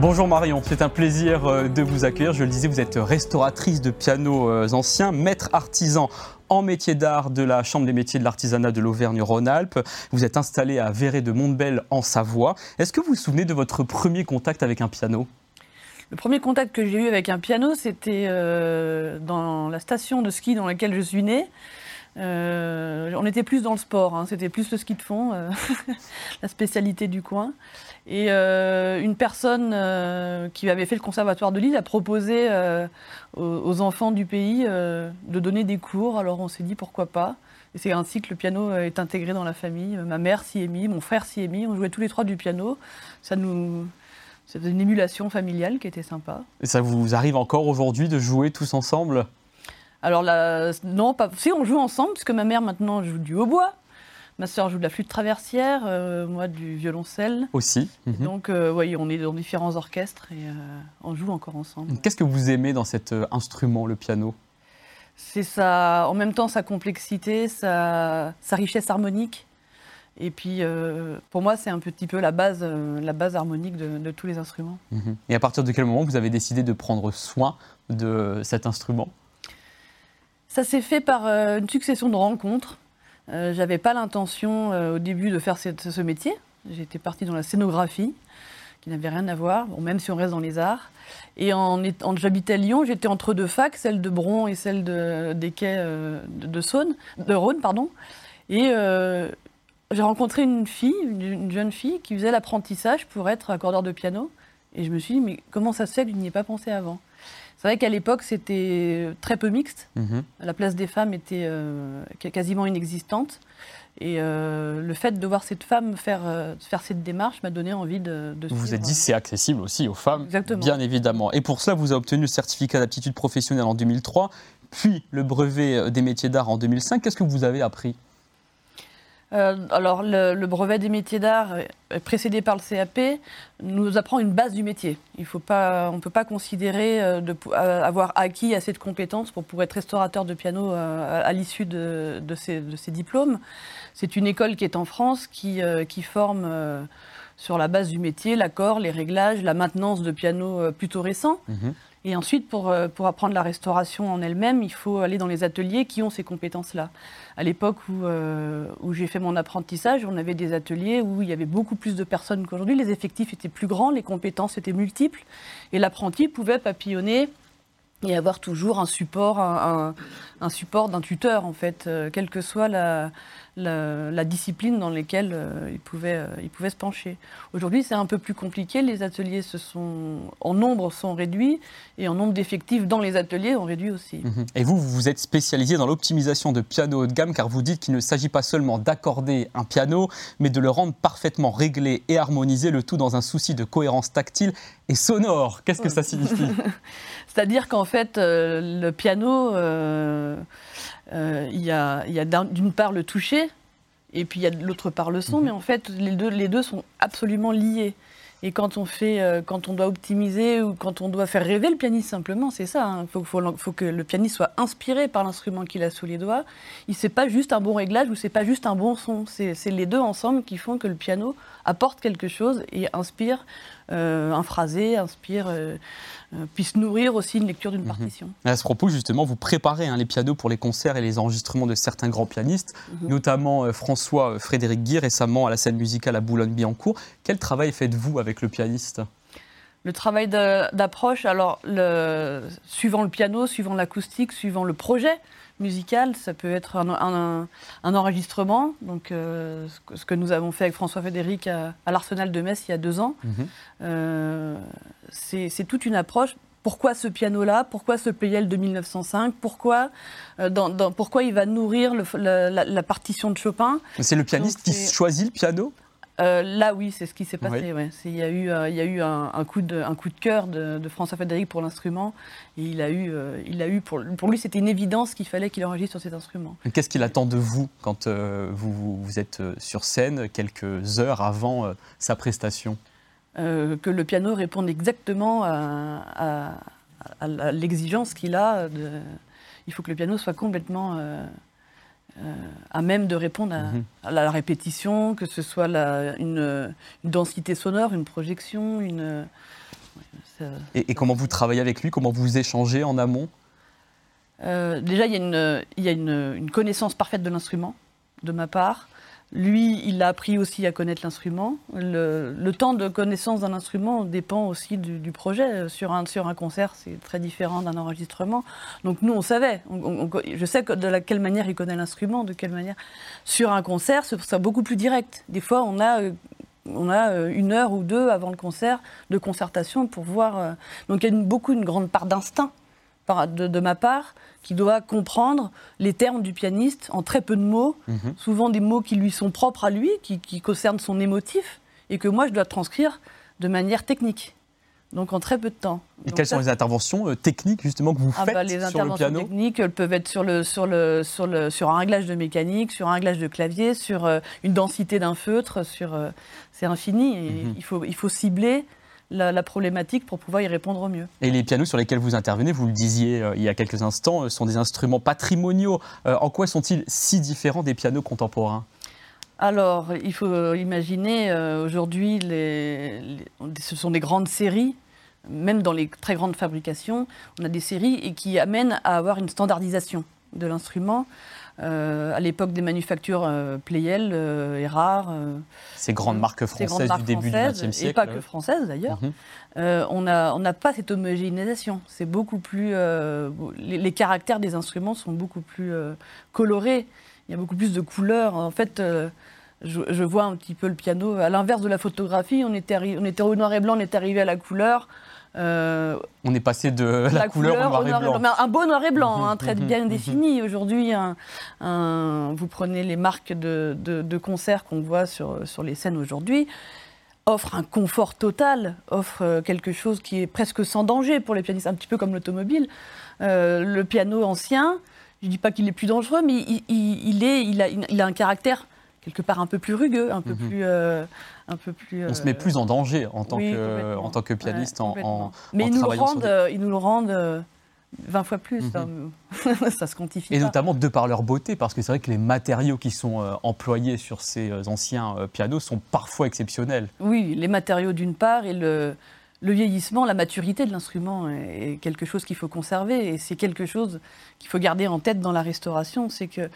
Bonjour Marion, c'est un plaisir euh, de vous accueillir. Je le disais, vous êtes restauratrice de pianos euh, anciens, maître artisan en métier d'art de la Chambre des métiers de l'artisanat de l'Auvergne-Rhône-Alpes. Vous êtes installée à Véret de Montbel en Savoie. Est-ce que vous vous souvenez de votre premier contact avec un piano? Le premier contact que j'ai eu avec un piano, c'était euh, dans la station de ski dans laquelle je suis née. On était plus dans le sport, hein. c'était plus le ski de fond, la spécialité du coin. Et euh, une personne qui avait fait le conservatoire de Lille a proposé aux, enfants du pays de donner des cours. Alors on s'est dit pourquoi pas. Et c'est ainsi que le piano est intégré dans la famille. Ma mère s'y est mis, mon frère s'y est mis. On jouait tous les trois du piano. Ça nous, c'était une émulation familiale qui était sympa. Et ça vous arrive encore aujourd'hui de jouer tous ensemble? Alors là, non, pas. Si on joue ensemble, puisque ma mère maintenant joue du hautbois. Ma sœur joue de la flûte traversière, euh, moi du violoncelle. Aussi. Mhm. Donc, euh, oui, on est dans différents orchestres et euh, on joue encore ensemble. Qu'est-ce que vous aimez dans cet instrument, le piano? C'est ça, en même temps sa complexité, sa, richesse harmonique. Et puis, pour moi, c'est un petit peu la base, la base harmonique de, tous les instruments. Mhm. Et à partir de quel moment vous avez décidé de prendre soin de cet instrument? Ça s'est fait par euh, une succession de rencontres. Euh, J'avais pas l'intention euh, au début de faire ce métier. J'étais partie dans la scénographie, qui n'avait rien à voir, bon, même si on reste dans les arts. Et en, j'habitais à Lyon, j'étais entre deux facs, celle de Bron et celle de, des quais de, de, Saône, de Rhône. Pardon. Et j'ai rencontré une fille, une, jeune fille, qui faisait l'apprentissage pour être accordeur de piano. Et je me suis dit, mais comment ça se fait que je n'y ai pas pensé avant? C'est vrai qu'à l'époque, c'était très peu mixte. Mhm. La place des femmes était euh, quasiment inexistante. Et euh, le fait de voir cette femme faire, euh, faire cette démarche m'a donné envie de, de Vous vous êtes dit c'est accessible aussi aux femmes, Exactement. bien évidemment. Et pour cela, vous avez obtenu le certificat d'aptitude professionnelle en 2003, puis le brevet des métiers d'art en 2005. Qu'est-ce que vous avez appris? Euh, alors, le, brevet des métiers d'art, précédé par le CAP, nous apprend une base du métier. Il faut pas, on ne peut pas considérer euh, de, euh, avoir acquis assez de compétences pour pouvoir être restaurateur de piano à, l'issue de, ces, diplômes. C'est une école qui est en France, qui, qui forme sur la base du métier l'accord, les réglages, la maintenance de pianos plutôt récents. Mhm. Et ensuite, pour, euh, pour apprendre la restauration en elle-même, il faut aller dans les ateliers qui ont ces compétences-là. À l'époque où, euh, où j'ai fait mon apprentissage, on avait des ateliers où il y avait beaucoup plus de personnes qu'aujourd'hui. Les effectifs étaient plus grands, les compétences étaient multiples. Et l'apprenti pouvait papillonner et avoir toujours un support, un, un, support d'un tuteur, en fait, euh, quelle que soit la, la, discipline dans laquelle euh, il, pouvait, euh, il pouvait se pencher. Aujourd'hui, c'est un peu plus compliqué. Les ateliers se sont, en nombre sont réduits et en nombre d'effectifs dans les ateliers ont réduit aussi. Mhm. Et vous, vous êtes spécialisé dans l'optimisation de pianos haut de gamme car vous dites qu'il ne s'agit pas seulement d'accorder un piano, mais de le rendre parfaitement réglé et harmonisé, le tout dans un souci de cohérence tactile et sonore. Qu'est-ce que ça signifie? C'est-à-dire qu'en fait, euh, le piano, euh, euh, il y a, d'une part le toucher, et puis il y a de l'autre part le son, mhm. mais en fait, les deux, les deux sont absolument liés. Et quand on fait, quand on doit optimiser ou quand on doit faire rêver le pianiste simplement, c'est ça. Il hein. faut, que le pianiste soit inspiré par l'instrument qu'il a sous les doigts. Il c'est pas juste un bon réglage ou c'est pas juste un bon son. C'est les deux ensemble qui font que le piano apporte quelque chose et inspire un phrasé, inspire euh, puisse nourrir aussi une lecture d'une mhm. partition. À ce propos, justement, vous préparez hein, les pianos pour les concerts et les enregistrements de certains grands pianistes, mhm. notamment euh, François euh, Frédéric Guy, récemment à la scène musicale à Boulogne-Billancourt. Quel travail faites-vous avec le pianiste? Le travail d'approche, alors le, suivant le piano, suivant l'acoustique, suivant le projet musical, ça peut être un, enregistrement, donc ce que nous avons fait avec François Frédéric à, l'Arsenal de Metz il y a deux ans. Mhm. c'est toute une approche. Pourquoi ce piano-là? Pourquoi ce Pleyel de 1905 pourquoi, euh, pourquoi il va nourrir la, partition de Chopin? C'est le pianiste qui choisit le piano? Euh, là, oui, c'est ce qui s'est passé. Il y a eu, euh, il y a eu un, coup de, un coup de cœur de, François Frédéric pour l'instrument. Et il a eu, il a eu pour, pour lui, c'était une évidence qu'il fallait qu'il enregistre sur cet instrument. Qu'est-ce qu'il attend de vous quand vous, vous, êtes sur scène quelques heures avant sa prestation? Que le piano réponde exactement à, l'exigence qu'il a. il faut que le piano soit complètement à même de répondre mhm. à, la répétition, que ce soit une, densité sonore, une projection, une. et, comment vous travaillez avec lui? Comment vous échangez en amont? Euh, Déjà, il y a, une connaissance parfaite de l'instrument, de ma part. Lui, il a appris aussi à connaître l'instrument. Le, temps de connaissance d'un instrument dépend aussi du, projet. Sur un, sur un concert, c'est très différent d'un enregistrement. Donc nous, on savait. je sais de la, quelle manière il connaît l'instrument, de quelle manière. Sur un concert, c'est beaucoup plus direct. Des fois, on a on a euh, une heure ou deux avant le concert de concertation pour voir. Euh, donc il y a beaucoup une grande part d'instinct de, ma part, qui doit comprendre les termes du pianiste en très peu de mots, mhm. souvent des mots qui lui sont propres à lui, qui, concernent son émotif, et que moi je dois transcrire de manière technique. Donc en très peu de temps. Et quelles sont les interventions euh, techniques justement que vous ah faites bah, les sur le piano techniques elles peuvent être sur, le, sur, le, sur, le, sur un réglage de mécanique, sur un réglage de clavier, sur euh, une densité d'un feutre, sur euh, c'est infini. Et mhm. il, faut, il faut cibler la, problématique pour pouvoir y répondre au mieux. Et les pianos sur lesquels vous intervenez, vous le disiez euh, il y a quelques instants, euh, sont des instruments patrimoniaux. Euh, en quoi sont-ils si différents des pianos contemporains? Alors, il faut imaginer, aujourd'hui, ce sont des grandes séries, même dans les très grandes fabrications, on a des séries et qui amènent à avoir une standardisation de l'instrument. Euh, à l'époque des manufactures euh, Playel euh, et Rare. ces grandes marques françaises du début du XXe siècle. Et pas que françaises d'ailleurs. Mhm. on n'a pas cette homogénéisation. C'est beaucoup plus. Les, caractères des instruments sont beaucoup plus colorés. Il y a beaucoup plus de couleurs. En fait. Je, vois un petit peu le piano. À l'inverse de la photographie, on était, on était au noir et blanc, on est arrivé à la couleur. Euh, on est passé de la, couleur, au noir, et blanc. un beau noir et blanc, un hein, très bien défini. Aujourd'hui, vous prenez les marques de, de, concerts qu'on voit sur, sur les scènes aujourd'hui, offre un confort total, offre euh, quelque chose qui est presque sans danger pour les pianistes, un petit peu comme l'automobile. Euh, le piano ancien, je ne dis pas qu'il est plus dangereux, mais il, est, il, a, il a un caractère quelque part un peu plus rugueux, un peu mhm. plus, euh, un peu plus. On se met plus en danger en tant que en tant que pianiste en, Mais ils, nous rendent, euh, ils nous le rendent. 20 euh, fois plus, mhm. ça, se quantifie. Et notamment de par leur beauté, parce que c'est vrai que les matériaux qui sont employés sur ces anciens pianos sont parfois exceptionnels. Oui, les matériaux d'une part et le, le vieillissement, la maturité de l'instrument est quelque chose qu'il faut conserver et c'est quelque chose qu'il faut garder en tête dans la restauration. C'est que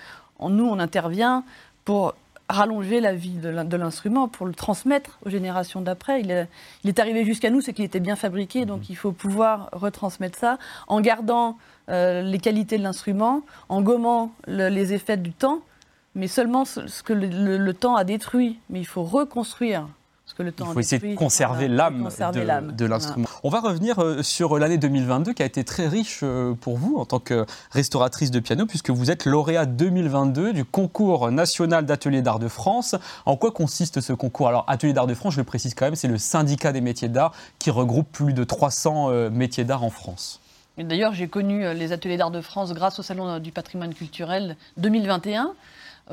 nous, on intervient pour rallonger la vie de l'instrument pour le transmettre aux générations d'après. Il, est arrivé jusqu'à nous, c'est qu'il était bien fabriqué, donc il faut pouvoir retransmettre ça en gardant euh, les qualités de l'instrument, en gommant les effets du temps, mais seulement ce, que le, temps a détruit. Mais il faut reconstruire que le temps Il faut essayer de conserver l'âme de, l'instrument. On va revenir euh, sur l'année 2022 qui a été très riche euh, pour vous en tant que restauratrice de piano, puisque vous êtes lauréat 2022 du concours national d'ateliers d'art de France. En quoi consiste ce concours? Alors, Atelier d'art de France, je le précise quand même, c'est le syndicat des métiers d'art qui regroupe plus de 300 euh, métiers d'art en France. D'ailleurs, j'ai connu les ateliers d'art de France grâce au Salon du patrimoine culturel 2021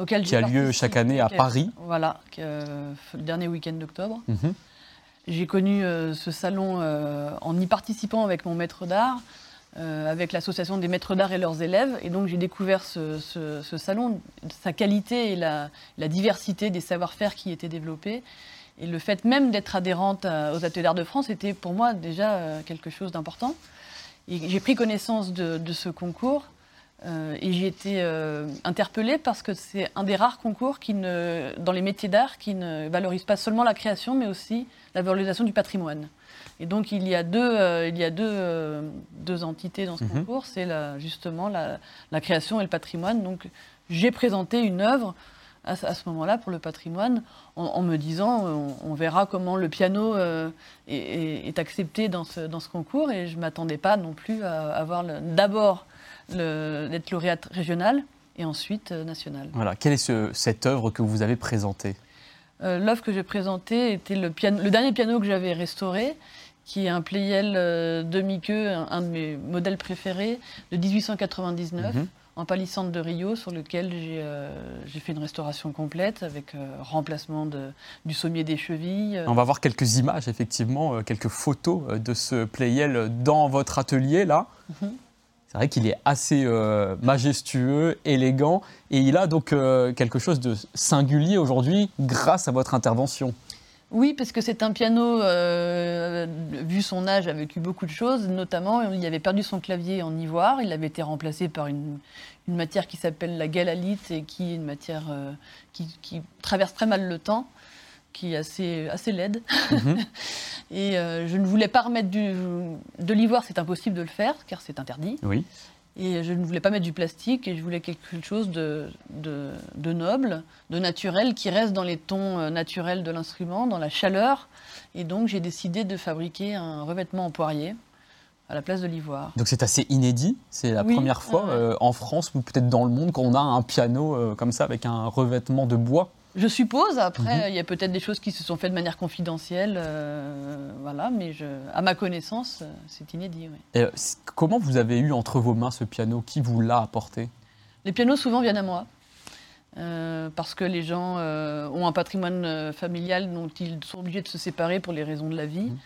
qui a lieu chaque année à Paris. Voilà, le dernier week-end d'octobre. Mhm. J'ai connu euh, ce salon euh, en y participant avec mon maître d'art, euh, avec l'association des maîtres d'art et leurs élèves. Et donc j'ai découvert ce, salon, sa qualité et la, diversité des savoir-faire qui étaient développés. Et le fait même d'être adhérente aux Ateliers d'art de France était pour moi déjà quelque chose d'important. Et j'ai pris connaissance de ce concours euh, et j'ai été euh, interpellée parce que c'est un des rares concours qui ne, dans les métiers d'art qui ne valorise pas seulement la création, mais aussi la valorisation du patrimoine. Et donc il y a deux, euh, il y a deux, deux, entités dans ce mhm. concours, c'est justement la, la, création et le patrimoine. Donc j'ai présenté une œuvre à, ce moment-là pour le patrimoine en, me disant on, verra comment le piano est, est, accepté dans ce, dans ce concours et je ne m'attendais pas non plus à avoir d'abord d'être lauréate régionale et ensuite euh, nationale. Voilà. Quelle est cette œuvre que vous avez présentée? Euh, L'œuvre que j'ai présentée était le, piano, le dernier piano que j'avais restauré, qui est un Pleyel euh, demi-queue, un, de mes modèles préférés, de 1899, mhm. en palissandre de Rio, sur lequel j'ai j'ai fait une restauration complète avec remplacement de, du sommier des chevilles. On va voir quelques images, effectivement, quelques photos de ce playel dans votre atelier, là. Mhm. C'est vrai qu'il est assez euh, majestueux, élégant, et il a donc euh, quelque chose de singulier aujourd'hui grâce à votre intervention. Oui, parce que c'est un piano, euh, vu son âge, a vécu beaucoup de choses. Notamment, il avait perdu son clavier en ivoire. Il avait été remplacé par une, matière qui s'appelle la galalite et qui est une matière qui, traverse très mal le temps qui est assez, assez laide. Mhm. et euh, je ne voulais pas remettre du, de l'ivoire, c'est impossible de le faire, car c'est interdit. Oui. Et je ne voulais pas mettre du plastique, et je voulais quelque chose de, de, noble, de naturel, qui reste dans les tons euh, naturels de l'instrument, dans la chaleur. Et donc j'ai décidé de fabriquer un revêtement en poirier à la place de l'ivoire. Donc c'est assez inédit, c'est la première fois euh, en France ou peut-être dans le monde qu'on a un piano comme ça avec un revêtement de bois. Je suppose. Après, mhm. il y a peut-être des choses qui se sont faites de manière confidentielle, euh, voilà. Mais je, à ma connaissance, euh, c'est inédit. Euh, comment vous avez eu entre vos mains ce piano? Qui vous l'a apporté? Les pianos souvent viennent à moi. parce que les gens ont un patrimoine familial dont ils sont obligés de se séparer pour les raisons de la vie. Mhm.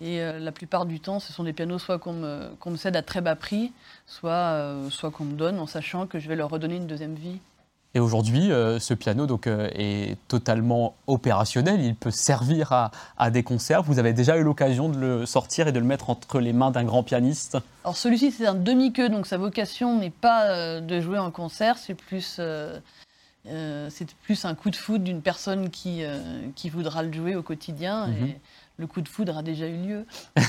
Et la plupart du temps, ce sont des pianos soit qu'on me, me, cède à très bas prix, soit, soit qu'on me donne en sachant que je vais leur redonner une deuxième vie. Et aujourd'hui, euh, ce piano donc, euh, est totalement opérationnel. Il peut servir à, des concerts. Vous avez déjà eu l'occasion de le sortir et de le mettre entre les mains d'un grand pianiste? Alors celui-ci, c'est un demi-queue, donc sa vocation n'est pas euh, de jouer en concert, c'est plus, c'est plus un coup de foudre d'une personne qui, qui voudra le jouer au quotidien. Mhm le coup de foudre a déjà eu lieu.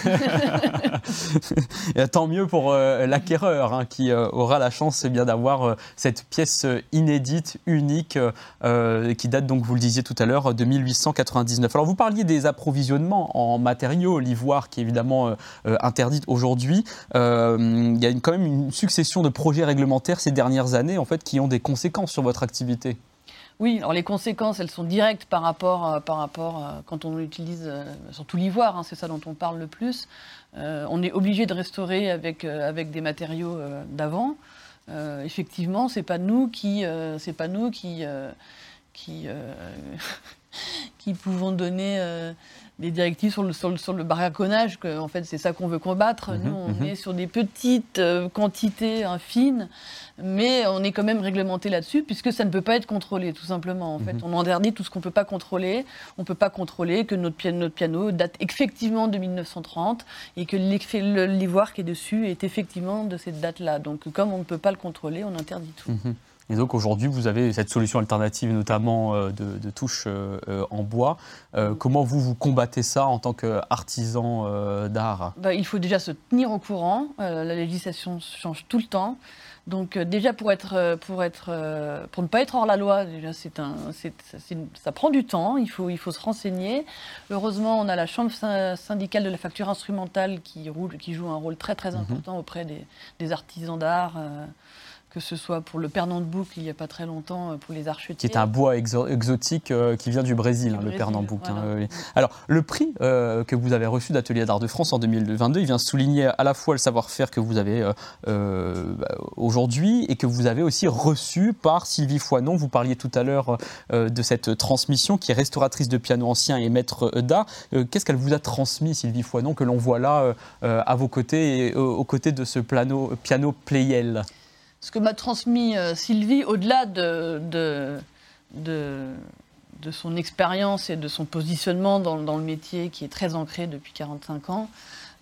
et tant mieux pour euh, l'acquéreur hein, qui euh, aura la chance eh d'avoir euh, cette pièce inédite, unique, qui date donc, vous le disiez tout à l'heure, de 1899. Alors vous parliez des approvisionnements en matériaux, l'ivoire qui est évidemment interdite aujourd'hui. Il y a quand même une succession de projets réglementaires ces dernières années en fait qui ont des conséquences sur votre activité. Oui, alors les conséquences, elles sont directes par rapport, euh, par rapport euh, quand on utilise euh, surtout l'ivoire, hein, c'est ça dont on parle le plus. on est obligé de restaurer avec, avec des matériaux d'avant. effectivement, c'est pas nous qui, c'est pas nous qui, qui, qui pouvons donner des directives sur le, sur le, barraconnage, que, en fait, c'est ça qu'on veut combattre. Mhm, Nous, on mhm. est sur des petites quantités fines, mais on est quand même réglementé là-dessus, puisque ça ne peut pas être contrôlé, tout simplement. En fait, mhm. on interdit tout ce qu'on ne peut pas contrôler. On ne peut pas contrôler que notre piano, notre piano date effectivement de 1930 et que l'ivoire qui est dessus est effectivement de cette date-là. Donc, comme on ne peut pas le contrôler, on interdit tout. Et donc aujourd'hui, vous avez cette solution alternative, notamment euh, de, touches euh, euh, en bois. comment vous, vous combattez ça en tant qu'artisan d'art? Bah, Il faut déjà se tenir au courant. la législation change tout le temps. Donc déjà pour être pour être pour ne pas être hors la loi, déjà c'est un ça prend du temps. Il faut il faut se renseigner. Heureusement, on a la chambre syndicale de la facture instrumentale qui roule qui joue un rôle très très mhm. important auprès des, des artisans d'art que ce soit pour le Pernand de Boucle il n'y a pas très longtemps, euh, pour les archetiers. Qui est un bois exotique euh, qui vient du Brésil, hein, le Pernand de Boucle. Hein, Alors, le prix euh, que vous avez reçu d'Atelier d'Art de France en 2022, il vient souligner à la fois le savoir-faire que vous avez bah, aujourd'hui et que vous avez aussi reçu par Sylvie Foinon. Vous parliez tout à l'heure de cette transmission qui est restauratrice de piano ancien et maître d'art. Qu'est-ce qu'elle vous a transmis, Sylvie Foinon, que l'on voit là à vos côtés et aux côtés de ce piano, piano Playel ce que m'a transmis euh, Sylvie, au-delà de, de, de, son expérience et de son positionnement dans, dans, le métier qui est très ancré depuis 45 ans,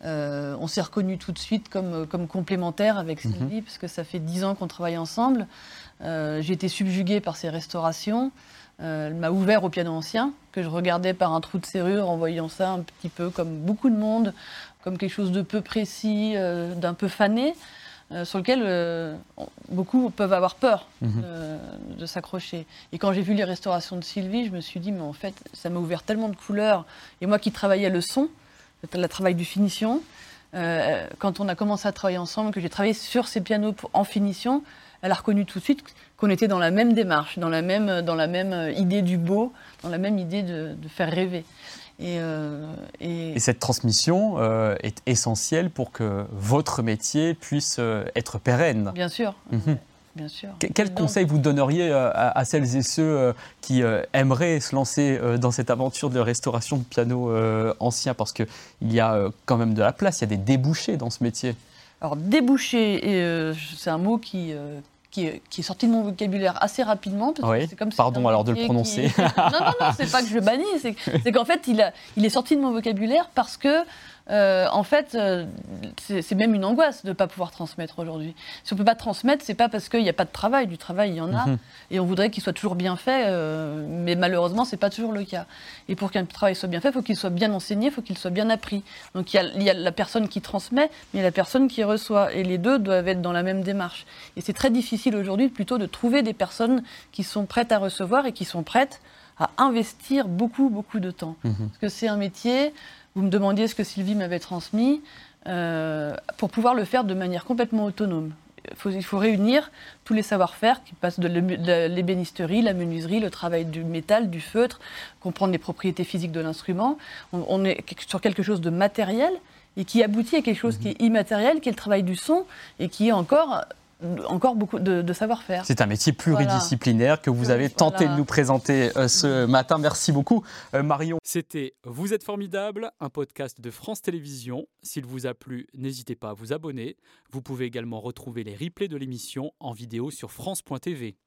euh, on s'est reconnu tout de suite comme, comme complémentaire avec mhm. Sylvie, parce que ça fait 10 ans qu'on travaille ensemble. Euh, j'ai été subjuguée par ses restaurations. elle m'a ouvert au piano ancien, que je regardais par un trou de serrure en voyant ça un petit peu comme beaucoup de monde, comme quelque chose de peu précis, d'un peu fané. Euh, sur lequel euh, beaucoup peuvent avoir peur mhm. de s'accrocher. Et quand j'ai vu les restaurations de Sylvie, je me suis dit, mais en fait, ça m'a ouvert tellement de couleurs. Et moi qui travaillais le son, le travail du finition, euh, quand on a commencé à travailler ensemble, que j'ai travaillé sur ces pianos en finition, elle a reconnu tout de suite qu'on était dans la même démarche, dans la même, dans la même idée du beau, dans la même idée de faire rêver. Euh, et, cette transmission euh, est essentielle pour que votre métier puisse euh, être pérenne. Bien sûr. Mhm. bien sûr. quel conseil vous donneriez à, celles et ceux qui aimeraient se lancer dans cette aventure de restauration de pianos anciens Parce qu'il y a quand même de la place, il y a des débouchés dans ce métier. Alors, débouché, c'est un mot qui, qui est, sorti de mon vocabulaire assez rapidement. comme Pardon alors de le prononcer. non, non, non, c'est pas que je le bannis, c'est qu'en fait, il, a, il est sorti de mon vocabulaire parce que euh, en fait, euh, c'est même une angoisse de ne pas pouvoir transmettre aujourd'hui. Si on ne peut pas transmettre, c'est pas parce qu'il n'y a pas de travail. Du travail, il y en a. Mhm. Et on voudrait qu'il soit toujours bien fait, euh, mais malheureusement, ce n'est pas toujours le cas. Et pour qu'un travail soit bien fait, il faut qu'il soit bien enseigné, il faut qu'il soit bien appris. Donc il y, a, la personne qui transmet, mais il y a la personne qui reçoit. Et les deux doivent être dans la même démarche. Et c'est très difficile aujourd'hui plutôt de trouver des personnes qui sont prêtes à recevoir et qui sont prêtes à investir beaucoup, beaucoup de temps. Mhm. Parce que c'est un métier vous me demandiez ce que Sylvie m'avait transmis, euh, pour pouvoir le faire de manière complètement autonome. Il faut, réunir tous les savoir-faire qui passent de l'ébénisterie, la menuiserie, le travail du métal, du feutre, comprendre les propriétés physiques de l'instrument. On, est sur quelque chose de matériel et qui aboutit à quelque chose qui est immatériel, qui est le travail du son et qui est encore encore beaucoup de, savoir-faire. C'est un métier pluridisciplinaire que vous avez tenté de nous présenter euh, ce matin. Merci beaucoup, euh, Marion. C'était Vous êtes formidable, un podcast de France Télévisions. S'il vous a plu, n'hésitez pas à vous abonner. Vous pouvez également retrouver les replays de l'émission en vidéo sur France.tv.